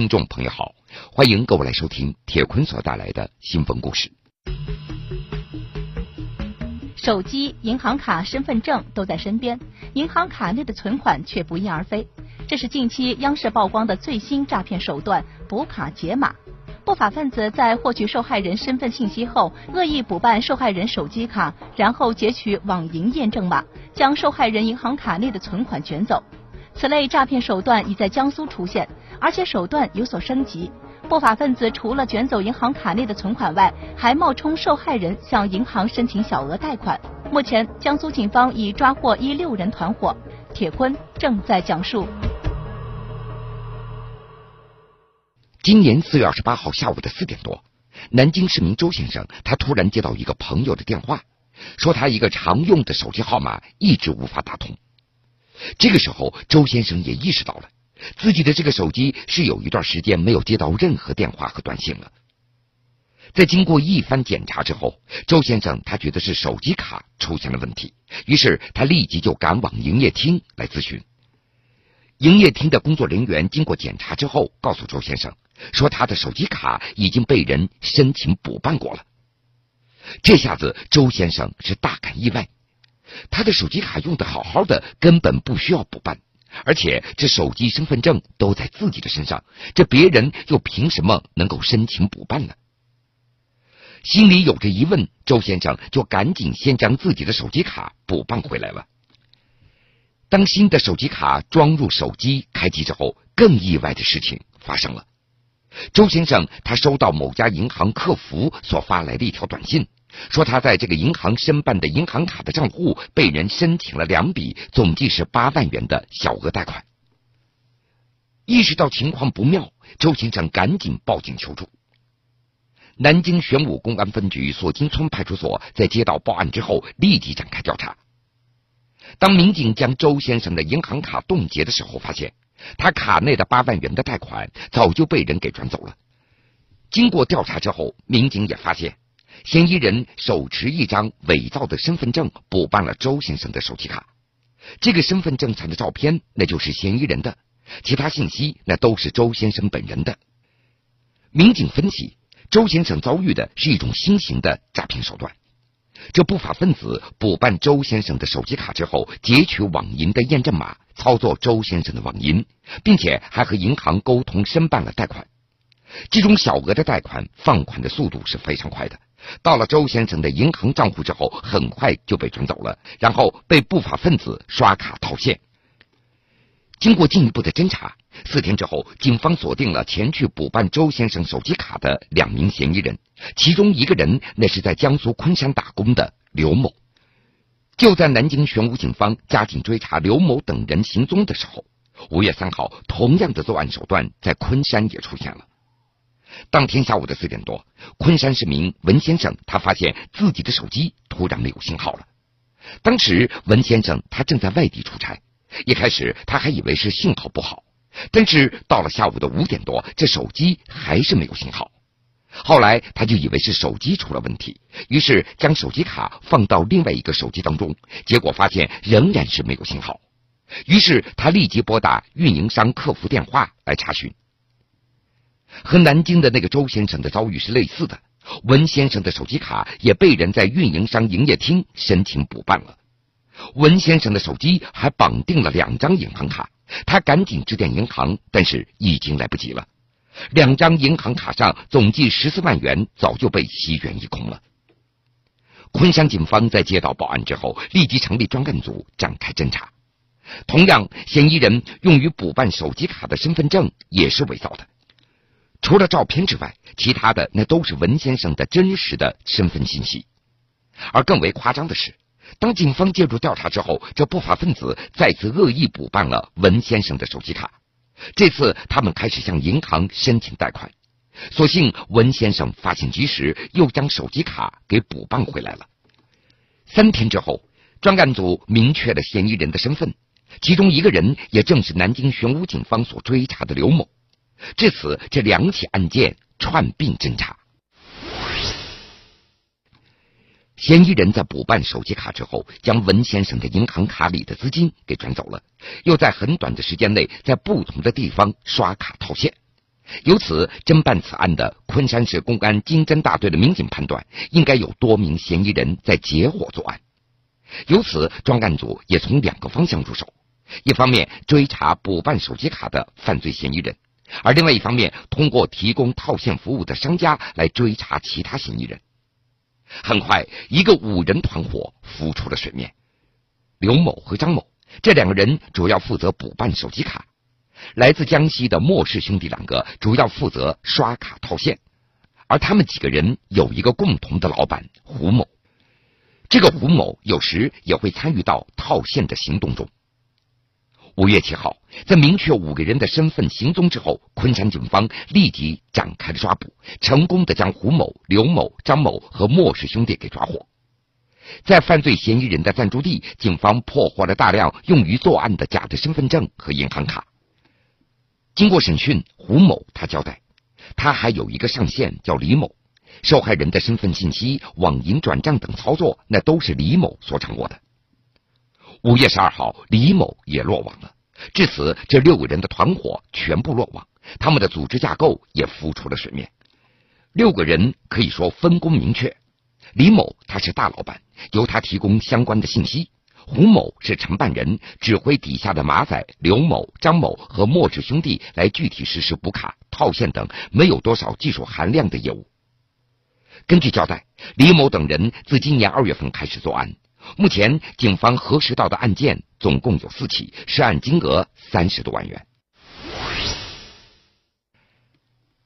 听众朋友好，欢迎各位来收听铁坤所带来的新闻故事。手机、银行卡、身份证都在身边，银行卡内的存款却不翼而飞。这是近期央视曝光的最新诈骗手段——补卡解码。不法分子在获取受害人身份信息后，恶意补办受害人手机卡，然后截取网银验证码，将受害人银行卡内的存款卷走。此类诈骗手段已在江苏出现，而且手段有所升级。不法分子除了卷走银行卡内的存款外，还冒充受害人向银行申请小额贷款。目前，江苏警方已抓获一六人团伙。铁坤正在讲述。今年四月二十八号下午的四点多，南京市民周先生，他突然接到一个朋友的电话，说他一个常用的手机号码一直无法打通。这个时候，周先生也意识到了自己的这个手机是有一段时间没有接到任何电话和短信了。在经过一番检查之后，周先生他觉得是手机卡出现了问题，于是他立即就赶往营业厅来咨询。营业厅的工作人员经过检查之后，告诉周先生说他的手机卡已经被人申请补办过了。这下子周先生是大感意外。他的手机卡用的好好的，根本不需要补办，而且这手机、身份证都在自己的身上，这别人又凭什么能够申请补办呢？心里有着疑问，周先生就赶紧先将自己的手机卡补办回来了。当新的手机卡装入手机开机之后，更意外的事情发生了。周先生他收到某家银行客服所发来的一条短信。说他在这个银行申办的银行卡的账户被人申请了两笔，总计是八万元的小额贷款。意识到情况不妙，周先生赶紧报警求助。南京玄武公安分局锁金村派出所，在接到报案之后，立即展开调查。当民警将周先生的银行卡冻结的时候，发现他卡内的八万元的贷款早就被人给转走了。经过调查之后，民警也发现。嫌疑人手持一张伪造的身份证，补办了周先生的手机卡。这个身份证上的照片，那就是嫌疑人的；其他信息，那都是周先生本人的。民警分析，周先生遭遇的是一种新型的诈骗手段。这不法分子补办周先生的手机卡之后，截取网银的验证码，操作周先生的网银，并且还和银行沟通申办了贷款。这种小额的贷款放款的速度是非常快的。到了周先生的银行账户之后，很快就被转走了，然后被不法分子刷卡套现。经过进一步的侦查，四天之后，警方锁定了前去补办周先生手机卡的两名嫌疑人，其中一个人那是在江苏昆山打工的刘某。就在南京玄武警方加紧追查刘某等人行踪的时候，五月三号，同样的作案手段在昆山也出现了。当天下午的四点多，昆山市民文先生他发现自己的手机突然没有信号了。当时文先生他正在外地出差，一开始他还以为是信号不好，但是到了下午的五点多，这手机还是没有信号。后来他就以为是手机出了问题，于是将手机卡放到另外一个手机当中，结果发现仍然是没有信号。于是他立即拨打运营商客服电话来查询。和南京的那个周先生的遭遇是类似的，文先生的手机卡也被人在运营商营业厅申请补办了。文先生的手机还绑定了两张银行卡，他赶紧致电银行，但是已经来不及了。两张银行卡上总计十四万元早就被席卷一空了。昆山警方在接到报案之后，立即成立专案组展开侦查。同样，嫌疑人用于补办手机卡的身份证也是伪造的。除了照片之外，其他的那都是文先生的真实的身份信息。而更为夸张的是，当警方介入调查之后，这不法分子再次恶意补办了文先生的手机卡。这次他们开始向银行申请贷款，所幸文先生发现及时，又将手机卡给补办回来了。三天之后，专案组明确了嫌疑人的身份，其中一个人也正是南京玄武警方所追查的刘某。至此，这两起案件串并侦查。嫌疑人在补办手机卡之后，将文先生的银行卡里的资金给转走了，又在很短的时间内在不同的地方刷卡套现。由此，侦办此案的昆山市公安经侦大队的民警判断，应该有多名嫌疑人在结伙作案。由此，专案组也从两个方向入手：一方面追查补办手机卡的犯罪嫌疑人，而另外一方面通过提供套现服务的商家来追查其他嫌疑人。很快，一个五人团伙浮出了水面。刘某和张某这两个人主要负责补办手机卡。来自江西的莫氏兄弟两个主要负责刷卡套现，而他们几个人有一个共同的老板胡某。这个胡某有时也会参与到套现的行动中。五月七号，在明确五个人的身份行踪之后，昆山警方立即展开了抓捕，成功的将胡某、刘某、张某和莫氏兄弟给抓获。在犯罪嫌疑人的暂住地，警方破获了大量用于作案的假的身份证和银行卡。经过审讯，胡某他交代，他还有一个上线叫李某，受害人的身份信息、网银转账等操作，那都是李某所掌握的。五月十二号，李某也落网了。至此，这六个人的团伙全部落网，他们的组织架构也浮出了水面。六个人可以说分工明确，李某他是大老板，由他提供相关的信息。胡某是承办人，指挥底下的马仔刘某、张某和莫氏兄弟来具体实施补卡、套现等没有多少技术含量的业务。根据交代，李某等人自今年二月份开始作案，目前警方核实到的案件总共有四起，涉案金额三十多万元。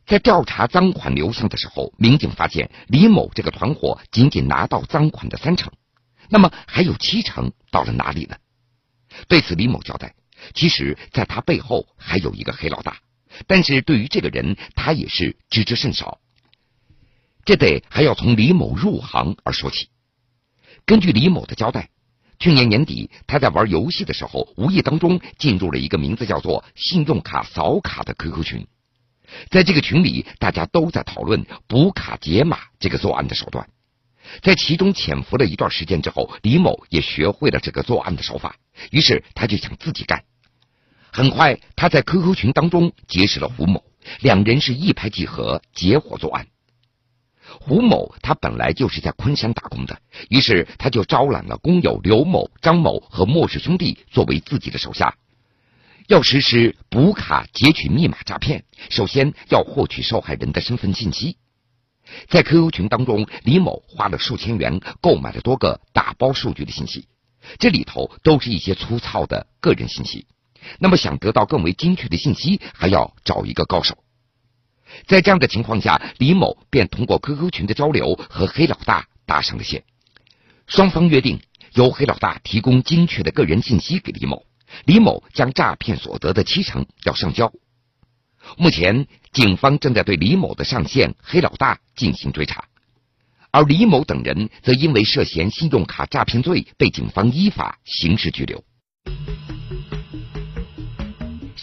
在调查赃款流向的时候，民警发现李某这个团伙仅仅拿到赃款的三成。那么还有七成到了哪里呢？对此，李某交代，其实在他背后还有一个黑老大，但是对于这个人，他也是知之甚少。这得还要从李某入行而说起。根据李某的交代，去年年底他在玩游戏的时候，无意当中进入了一个名字叫做“信用卡扫卡”的 QQ 群，在这个群里，大家都在讨论补卡解码这个作案的手段。在其中潜伏了一段时间之后，李某也学会了这个作案的手法，于是他就想自己干。很快，他在 QQ 群当中结识了胡某，两人是一拍即合，结伙作案。胡某他本来就是在昆山打工的，于是他就招揽了工友刘某、张某和莫氏兄弟作为自己的手下，要实施补卡截取密码诈骗。首先要获取受害人的身份信息。在 QQ 群当中，李某花了数千元购买了多个打包数据的信息，这里头都是一些粗糙的个人信息。那么，想得到更为精确的信息，还要找一个高手。在这样的情况下，李某便通过 QQ 群的交流和黑老大搭上了线。双方约定，由黑老大提供精确的个人信息给李某，李某将诈骗所得的七成要上交。目前，警方正在对李某的上线黑老大进行追查，而李某等人则因为涉嫌信用卡诈骗罪被警方依法刑事拘留。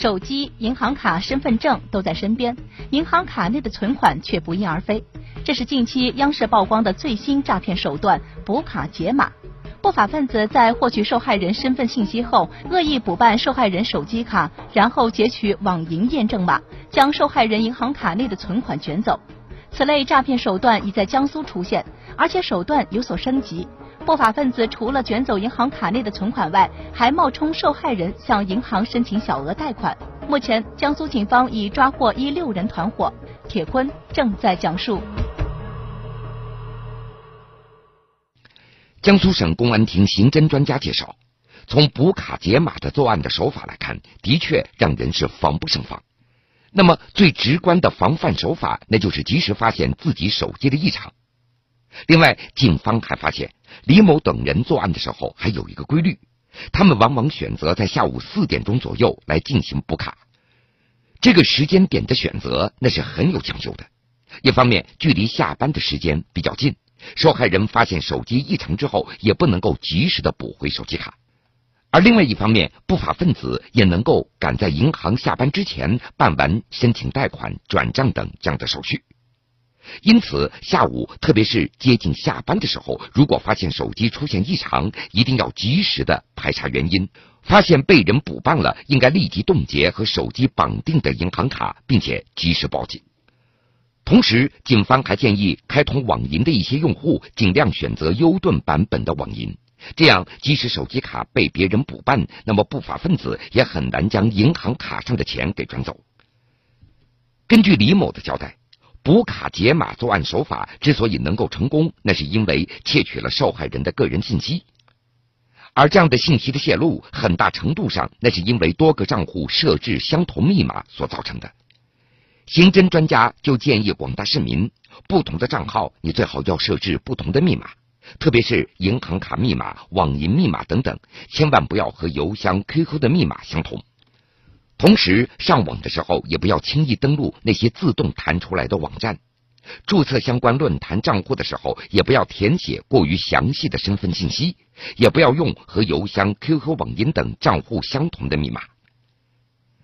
手机、银行卡、身份证都在身边，银行卡内的存款却不翼而飞，这是近期央视曝光的最新诈骗手段——补卡解码。不法分子在获取受害人身份信息后，恶意补办受害人手机卡，然后截取网银验证码，将受害人银行卡内的存款卷走。此类诈骗手段已在江苏出现，而且手段有所升级。不法分子除了卷走银行卡内的存款外，还冒充受害人向银行申请小额贷款。目前，江苏警方已抓获一六人团伙。铁坤正在讲述。江苏省公安厅刑侦专家介绍，从补卡解码的作案的手法来看，的确让人是防不胜防。那么最直观的防范手法，那就是及时发现自己手机的异常。另外，警方还发现李某等人作案的时候还有一个规律，他们往往选择在下午四点钟左右来进行补卡。这个时间点的选择那是很有讲究的，一方面距离下班的时间比较近。受害人发现手机异常之后，也不能够及时的补回手机卡，而另外一方面，不法分子也能够赶在银行下班之前办完申请贷款、转账等这样的手续。因此下午，特别是接近下班的时候，如果发现手机出现异常，一定要及时的排查原因。发现被人补办了，应该立即冻结和手机绑定的银行卡，并且及时报警。同时，警方还建议开通网银的一些用户尽量选择优盾版本的网银，这样即使手机卡被别人补办，那么不法分子也很难将银行卡上的钱给转走。根据李某的交代，补卡解码作案手法之所以能够成功，那是因为窃取了受害人的个人信息。而这样的信息的泄露，很大程度上那是因为多个账户设置相同密码所造成的。刑侦专家就建议广大市民，不同的账号你最好要设置不同的密码，特别是银行卡密码、网银密码等等，千万不要和邮箱、QQ 的密码相同。同时，上网的时候也不要轻易登录那些自动弹出来的网站。注册相关论坛账户的时候，也不要填写过于详细的身份信息，也不要用和邮箱、QQ、网银等账户相同的密码。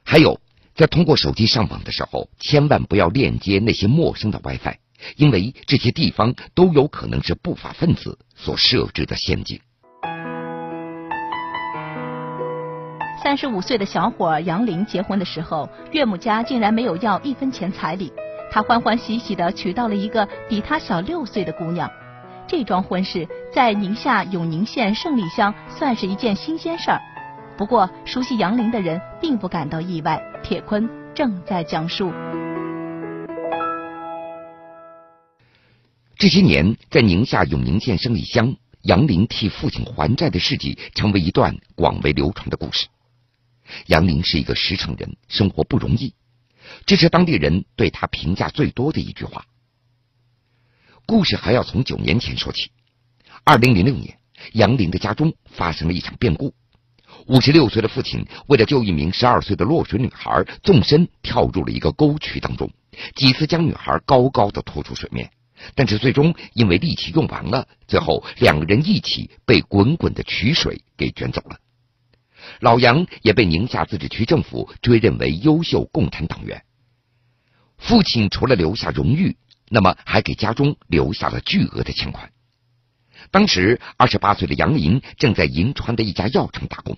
还有，在通过手机上网的时候，千万不要链接那些陌生的 WiFi，因为这些地方都有可能是不法分子所设置的陷阱。三十五岁的小伙杨林结婚的时候，岳母家竟然没有要一分钱彩礼。他欢欢喜喜的娶到了一个比他小六岁的姑娘，这桩婚事在宁夏永宁县胜利乡算是一件新鲜事儿。不过，熟悉杨林的人并不感到意外。铁坤正在讲述。这些年，在宁夏永宁县胜利乡，杨林替父亲还债的事迹成为一段广为流传的故事。杨林是一个实诚人，生活不容易。这是当地人对他评价最多的一句话。故事还要从九年前说起。二零零六年，杨林的家中发生了一场变故。五十六岁的父亲为了救一名十二岁的落水女孩，纵身跳入了一个沟渠当中，几次将女孩高高的拖出水面，但是最终因为力气用完了，最后两个人一起被滚滚的渠水给卷走了。老杨也被宁夏自治区政府追认为优秀共产党员。父亲除了留下荣誉，那么还给家中留下了巨额的钱款。当时二十八岁的杨林正在银川的一家药厂打工，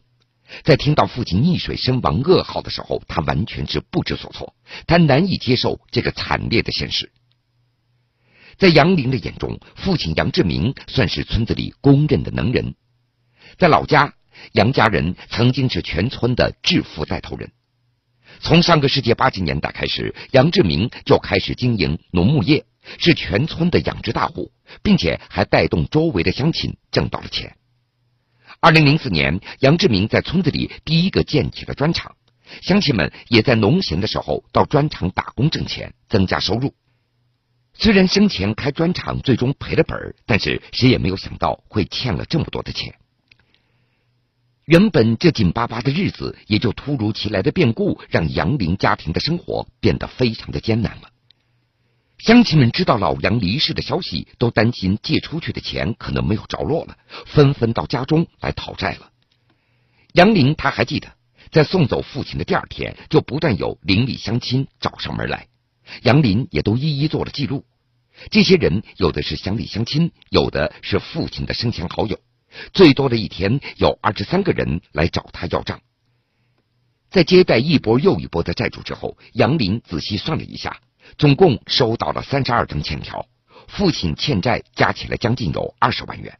在听到父亲溺水身亡噩耗的时候，他完全是不知所措，他难以接受这个惨烈的现实。在杨林的眼中，父亲杨志明算是村子里公认的能人，在老家。杨家人曾经是全村的致富带头人。从上个世纪八十年代开始，杨志明就开始经营农牧业，是全村的养殖大户，并且还带动周围的乡亲挣到了钱。二零零四年，杨志明在村子里第一个建起了砖厂，乡亲们也在农闲的时候到砖厂打工挣钱，增加收入。虽然生前开砖厂最终赔了本，但是谁也没有想到会欠了这么多的钱。原本这紧巴巴的日子，也就突如其来的变故，让杨林家庭的生活变得非常的艰难了。乡亲们知道老杨离世的消息，都担心借出去的钱可能没有着落了，纷纷到家中来讨债了。杨林他还记得，在送走父亲的第二天，就不断有邻里乡亲找上门来，杨林也都一一做了记录。这些人有的是乡里乡亲，有的是父亲的生前好友。最多的一天有二十三个人来找他要账。在接待一波又一波的债主之后，杨林仔细算了一下，总共收到了三十二张欠条，父亲欠债加起来将近有二十万元。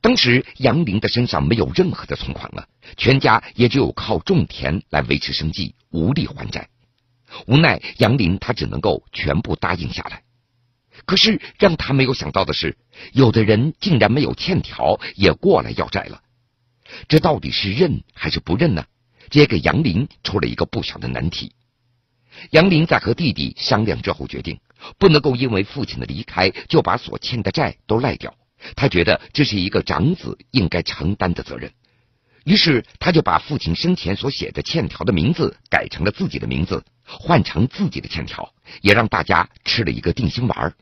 当时杨林的身上没有任何的存款了，全家也只有靠种田来维持生计，无力还债。无奈杨林他只能够全部答应下来。可是让他没有想到的是，有的人竟然没有欠条也过来要债了。这到底是认还是不认呢？这也给杨林出了一个不小的难题。杨林在和弟弟商量之后，决定不能够因为父亲的离开就把所欠的债都赖掉。他觉得这是一个长子应该承担的责任。于是他就把父亲生前所写的欠条的名字改成了自己的名字，换成自己的欠条，也让大家吃了一个定心丸。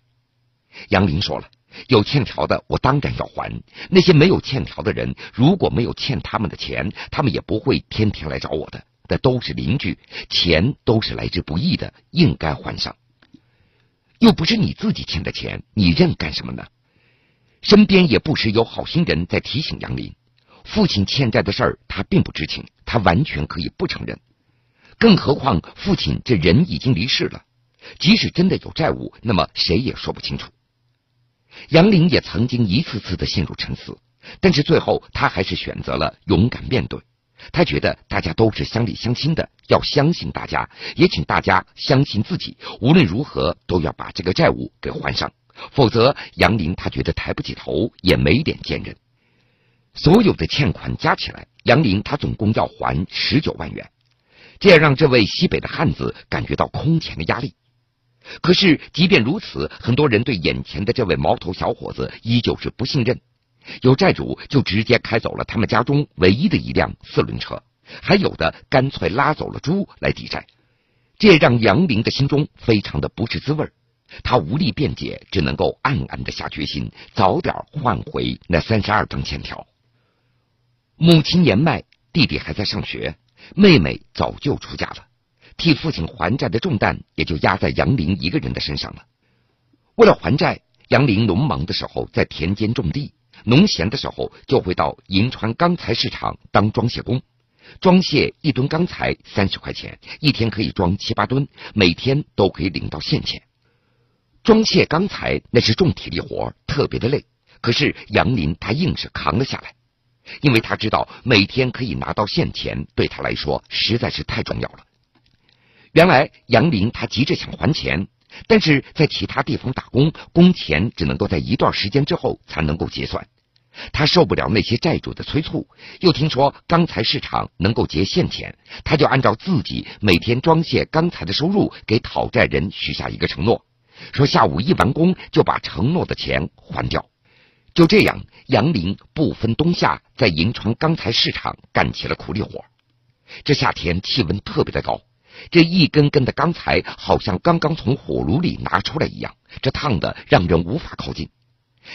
杨林说了：“有欠条的，我当然要还；那些没有欠条的人，如果没有欠他们的钱，他们也不会天天来找我的。那都是邻居，钱都是来之不易的，应该还上。”又不是你自己欠的钱，你认干什么呢？身边也不时有好心人在提醒杨林，父亲欠债的事儿他并不知情，他完全可以不承认。更何况父亲这人已经离世了，即使真的有债务，那么谁也说不清楚。杨林也曾经一次次的陷入沉思，但是最后他还是选择了勇敢面对。他觉得大家都是乡里乡亲的，要相信大家，也请大家相信自己。无论如何，都要把这个债务给还上，否则杨林他觉得抬不起头，也没脸见人。所有的欠款加起来，杨林他总共要还十九万元，这也让这位西北的汉子感觉到空前的压力。可是，即便如此，很多人对眼前的这位毛头小伙子依旧是不信任。有债主就直接开走了他们家中唯一的一辆四轮车，还有的干脆拉走了猪来抵债，这让杨林的心中非常的不是滋味他无力辩解，只能够暗暗的下决心，早点换回那三十二张欠条。母亲年迈，弟弟还在上学，妹妹早就出嫁了，替父亲还债的重担也就压在杨林一个人的身上了。为了还债，杨林农忙的时候在田间种地。农闲的时候，就会到银川钢材市场当装卸工，装卸一吨钢材三十块钱，一天可以装七八吨，每天都可以领到现钱。装卸钢材那是重体力活，特别的累。可是杨林他硬是扛了下来，因为他知道每天可以拿到现钱，对他来说实在是太重要了。原来杨林他急着想还钱。但是在其他地方打工，工钱只能够在一段时间之后才能够结算。他受不了那些债主的催促，又听说钢材市场能够结现钱，他就按照自己每天装卸钢材的收入，给讨债人许下一个承诺，说下午一完工就把承诺的钱还掉。就这样，杨林不分冬夏，在银川钢材市场干起了苦力活。这夏天气温特别的高。这一根根的钢材好像刚刚从火炉里拿出来一样，这烫的让人无法靠近。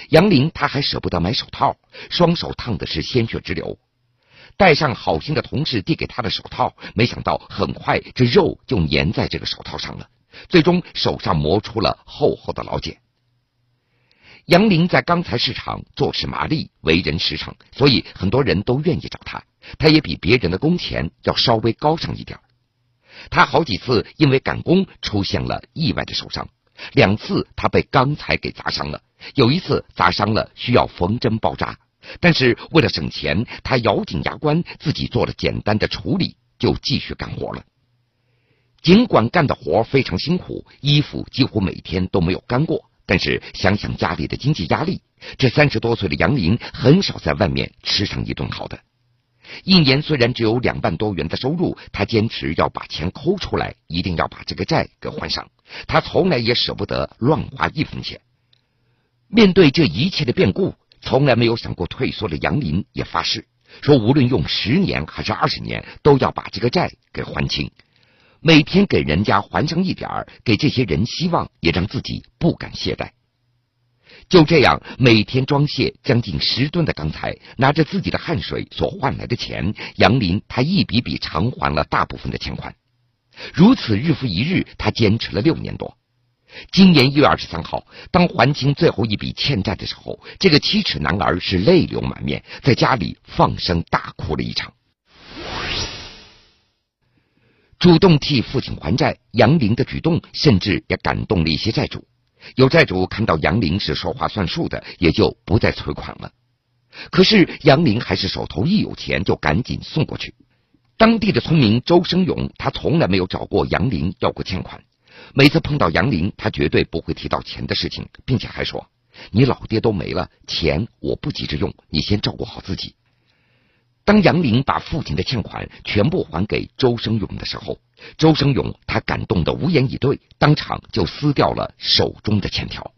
杨林他还舍不得买手套，双手烫的是鲜血直流。戴上好心的同事递给他的手套，没想到很快这肉就粘在这个手套上了，最终手上磨出了厚厚的老茧。杨林在钢材市场做事麻利，为人实诚，所以很多人都愿意找他。他也比别人的工钱要稍微高上一点。他好几次因为赶工出现了意外的受伤，两次他被钢材给砸伤了，有一次砸伤了需要缝针包扎，但是为了省钱，他咬紧牙关自己做了简单的处理，就继续干活了。尽管干的活非常辛苦，衣服几乎每天都没有干过，但是想想家里的经济压力，这三十多岁的杨林很少在外面吃上一顿好的。一年虽然只有两万多元的收入，他坚持要把钱抠出来，一定要把这个债给还上。他从来也舍不得乱花一分钱。面对这一切的变故，从来没有想过退缩的杨林也发誓说，无论用十年还是二十年，都要把这个债给还清。每天给人家还上一点儿，给这些人希望，也让自己不敢懈怠。就这样，每天装卸将近十吨的钢材，拿着自己的汗水所换来的钱，杨林他一笔笔偿还了大部分的欠款。如此日复一日，他坚持了六年多。今年一月二十三号，当还清最后一笔欠债的时候，这个七尺男儿是泪流满面，在家里放声大哭了一场。主动替父亲还债，杨林的举动甚至也感动了一些债主。有债主看到杨林是说话算数的，也就不再催款了。可是杨林还是手头一有钱就赶紧送过去。当地的村民周生勇，他从来没有找过杨林要过欠款。每次碰到杨林，他绝对不会提到钱的事情，并且还说：“你老爹都没了，钱我不急着用，你先照顾好自己。”当杨林把父亲的欠款全部还给周生勇的时候，周生勇他感动的无言以对，当场就撕掉了手中的欠条。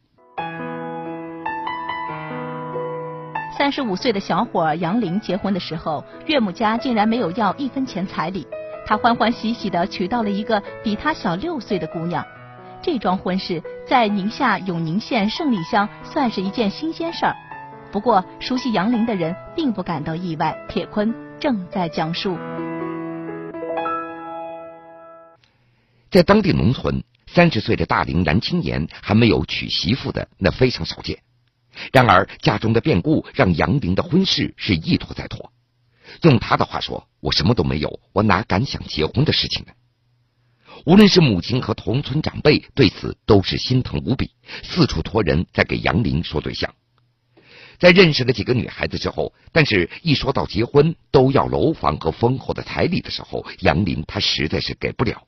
三十五岁的小伙杨林结婚的时候，岳母家竟然没有要一分钱彩礼，他欢欢喜喜的娶到了一个比他小六岁的姑娘。这桩婚事在宁夏永宁县胜利乡算是一件新鲜事儿。不过，熟悉杨林的人并不感到意外。铁坤正在讲述，在当地农村，三十岁的大龄男青年还没有娶媳妇的，那非常少见。然而家中的变故让杨林的婚事是一拖再拖。用他的话说：“我什么都没有，我哪敢想结婚的事情呢？”无论是母亲和同村长辈，对此都是心疼无比，四处托人在给杨林说对象。在认识了几个女孩子之后，但是一说到结婚都要楼房和丰厚的彩礼的时候，杨林他实在是给不了。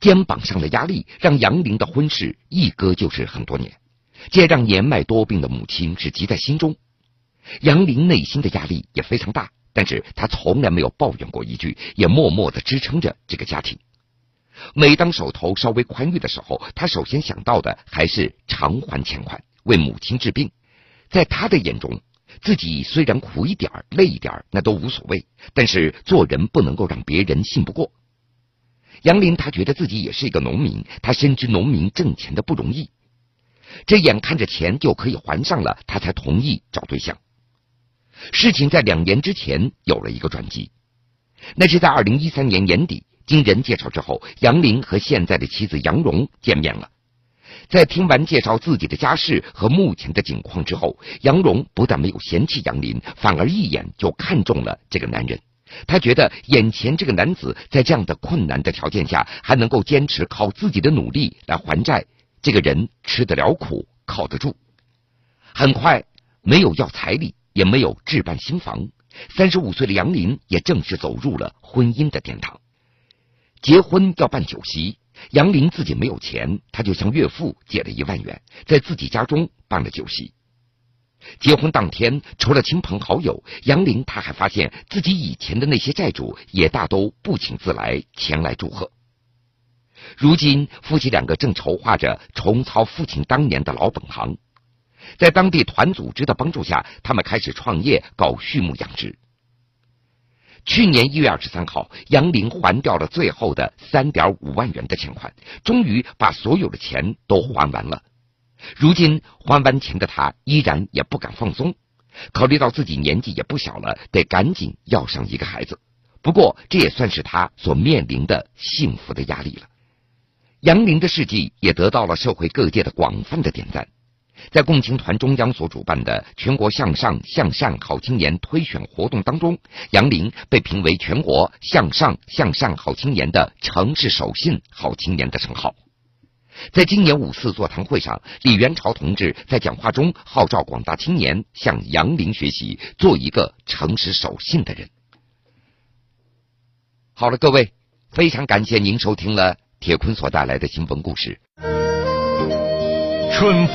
肩膀上的压力让杨林的婚事一搁就是很多年，这让年迈多病的母亲是急在心中。杨林内心的压力也非常大，但是他从来没有抱怨过一句，也默默的支撑着这个家庭。每当手头稍微宽裕的时候，他首先想到的还是偿还欠款，为母亲治病。在他的眼中，自己虽然苦一点累一点那都无所谓，但是做人不能够让别人信不过。杨林他觉得自己也是一个农民，他深知农民挣钱的不容易。这眼看着钱就可以还上了，他才同意找对象。事情在两年之前有了一个转机，那是在二零一三年年底，经人介绍之后，杨林和现在的妻子杨蓉见面了。在听完介绍自己的家世和目前的境况之后，杨蓉不但没有嫌弃杨林，反而一眼就看中了这个男人。他觉得眼前这个男子在这样的困难的条件下，还能够坚持靠自己的努力来还债，这个人吃得了苦，靠得住。很快，没有要彩礼，也没有置办新房，三十五岁的杨林也正式走入了婚姻的殿堂。结婚要办酒席，杨林自己没有钱，他就向岳父借了一万元，在自己家中办了酒席。结婚当天，除了亲朋好友，杨林他还发现自己以前的那些债主也大都不请自来前来祝贺。如今，夫妻两个正筹划着重操父亲当年的老本行，在当地团组织的帮助下，他们开始创业搞畜牧养殖。去年一月二十三号，杨林还掉了最后的三点五万元的钱款，终于把所有的钱都还完了。如今还完钱的他依然也不敢放松，考虑到自己年纪也不小了，得赶紧要上一个孩子。不过这也算是他所面临的幸福的压力了。杨林的事迹也得到了社会各界的广泛的点赞。在共青团中央所主办的全国向上向善好青年推选活动当中，杨林被评为全国向上向善好青年的城市守信好青年的称号。在今年五四座谈会上，李元朝同志在讲话中号召广大青年向杨林学习，做一个诚实守信的人。好了，各位，非常感谢您收听了铁坤所带来的新闻故事。春风。